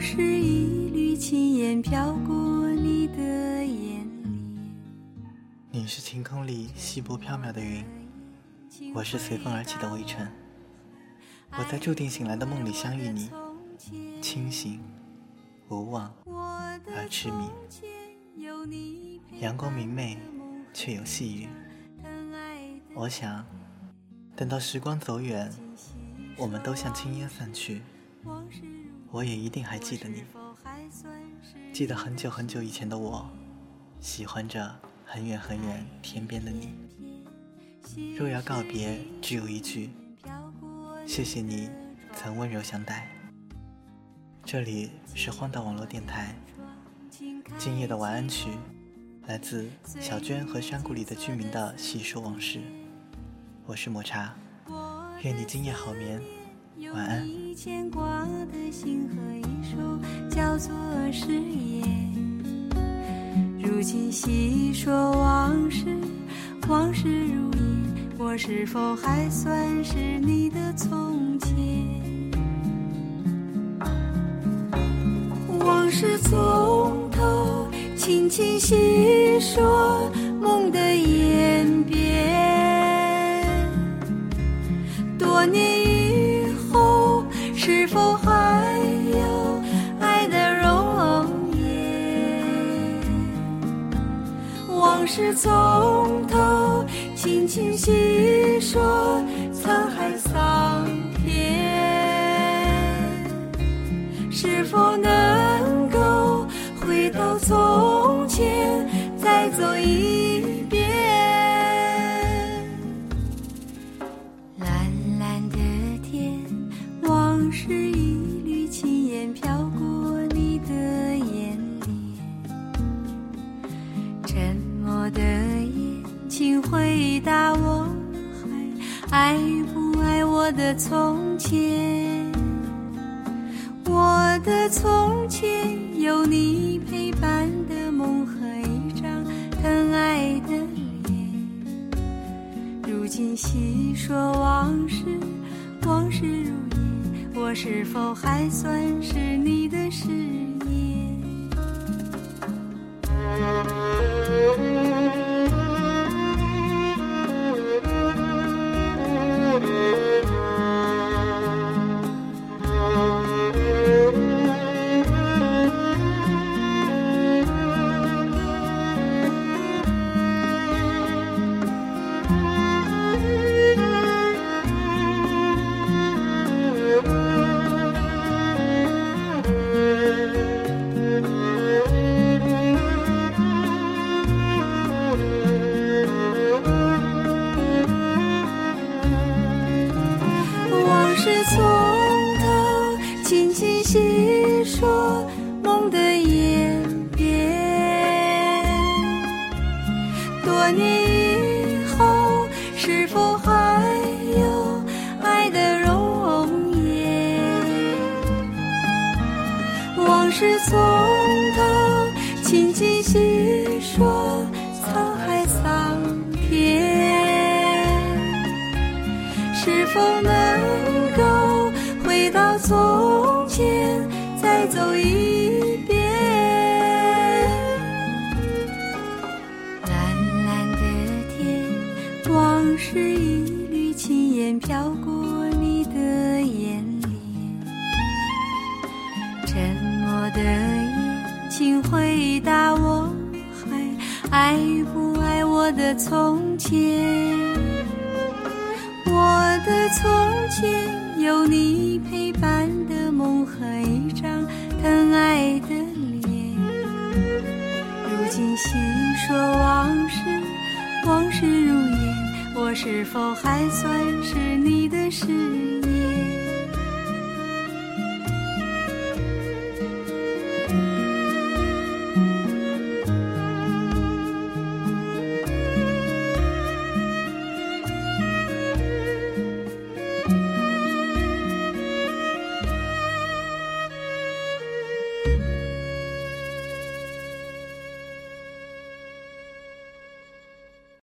是一缕青烟飘过你的眼。你是晴空里稀薄飘渺的云，我是随风而起的微尘。我在注定醒来的梦里相遇你，清醒、无望而痴迷。阳光明媚，却有细雨。我想，等到时光走远，我们都像青烟散去。往事如我也一定还记得你，记得很久很久以前的我，喜欢着很远很远天边的你。若要告别，只有一句。谢谢你曾温柔相待。这里是荒岛网络电台，今夜的晚安曲来自小娟和山谷里的居民的细说往事。我是抹茶，愿你今夜好眠，晚安。如今细说往事，往事如烟。我是否还算是你的从前？往事从头，轻轻细说梦的演变。多年，是否还有爱的容颜？往事从头。轻轻细说沧海桑田，是否能够回到从前，再走一是一缕轻烟飘过你的眼帘，沉默的。请回答我，还爱不爱我的从前？我的从前有你陪伴的梦和一张疼爱的脸。如今细说往事，往事如烟，我是否还算是你的誓言？轻轻细说梦的演变，多年以后是否还有爱的容颜？往事从头，轻轻细说沧海桑田。是否能够回到昨？走一遍？蓝蓝的天，往事一缕轻烟飘过你的眼帘，沉。默的眼，请回答我，还爱不爱我的从前？我的从前有你陪是否还算是你的誓言？